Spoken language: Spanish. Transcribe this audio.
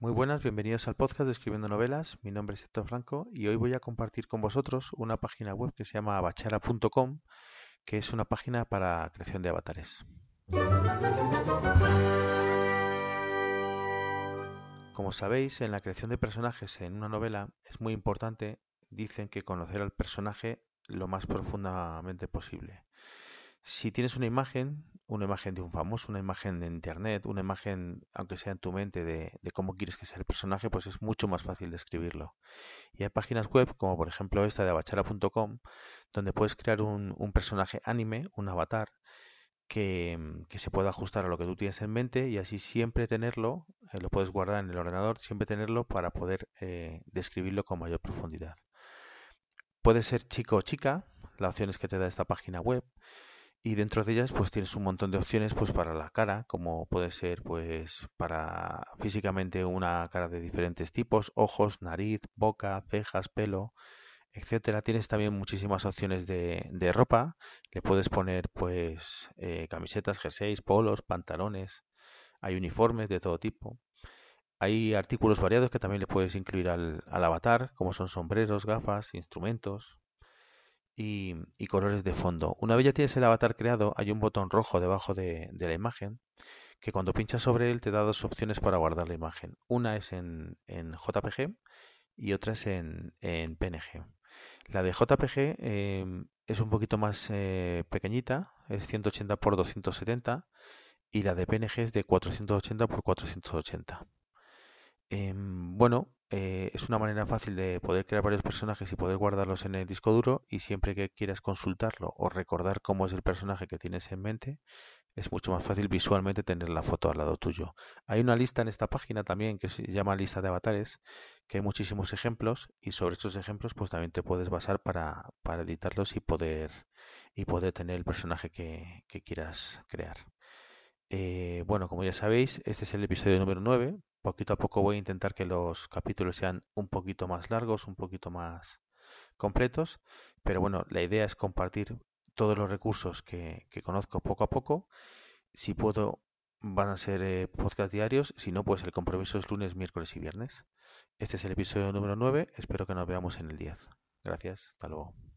Muy buenas, bienvenidos al podcast de Escribiendo Novelas. Mi nombre es Héctor Franco y hoy voy a compartir con vosotros una página web que se llama bachara.com, que es una página para creación de avatares. Como sabéis, en la creación de personajes en una novela es muy importante, dicen que conocer al personaje lo más profundamente posible. Si tienes una imagen, una imagen de un famoso, una imagen de internet, una imagen, aunque sea en tu mente, de, cómo quieres que sea el personaje, pues es mucho más fácil de escribirlo. Y hay páginas web, como por ejemplo esta de abachara.com, donde puedes crear un, personaje anime, un avatar, que, se pueda ajustar a lo que tú tienes en mente y así siempre tenerlo, eh, lo puedes guardar en el ordenador, siempre tenerlo para poder eh, describirlo con mayor profundidad. Puede ser chico o chica, la opción es que te da esta página web y dentro de ellas pues tienes un montón de opciones pues para la cara como puede ser pues para físicamente una cara de diferentes tipos ojos nariz boca cejas pelo etcétera. Tienes también muchísimas opciones de, de ropa. Le puedes poner pues eh, camisetas jerseys polos pantalones. Hay uniformes de todo tipo. Hay artículos variados que también le puedes incluir al, al avatar como son sombreros gafas instrumentos y, colores de fondo. Una vez ya tienes el avatar creado, hay un botón rojo debajo de, la imagen que cuando pinchas sobre él te da dos opciones para guardar la imagen. Una es en, JPG y otra es en, PNG. La de JPG em, es un poquito más eh, pequeñita, es 180 x 270 y la de PNG es de 480 x 480. bueno, eh, es una manera fácil de poder crear varios personajes y poder guardarlos en el disco duro y siempre que quieras consultarlo o recordar cómo es el personaje que tienes en mente, es mucho más fácil visualmente tener la foto al lado tuyo. Hay una lista en esta página también que se llama lista de avatares, que hay muchísimos ejemplos y sobre estos ejemplos pues también te puedes basar para, para editarlos y poder, y poder tener el personaje que, quieras crear. Eh, bueno, como ya sabéis, este es el episodio número 9. Poquito a poco voy a intentar que los capítulos sean un poquito más largos, un poquito más completos. Pero bueno, la idea es compartir todos los recursos que, conozco poco a poco. Si puedo, van a ser eh, podcast diarios. Si no, pues el compromiso es lunes, miércoles y viernes. Este es el episodio número 9. Espero que nos veamos en el 10. Gracias. Hasta luego.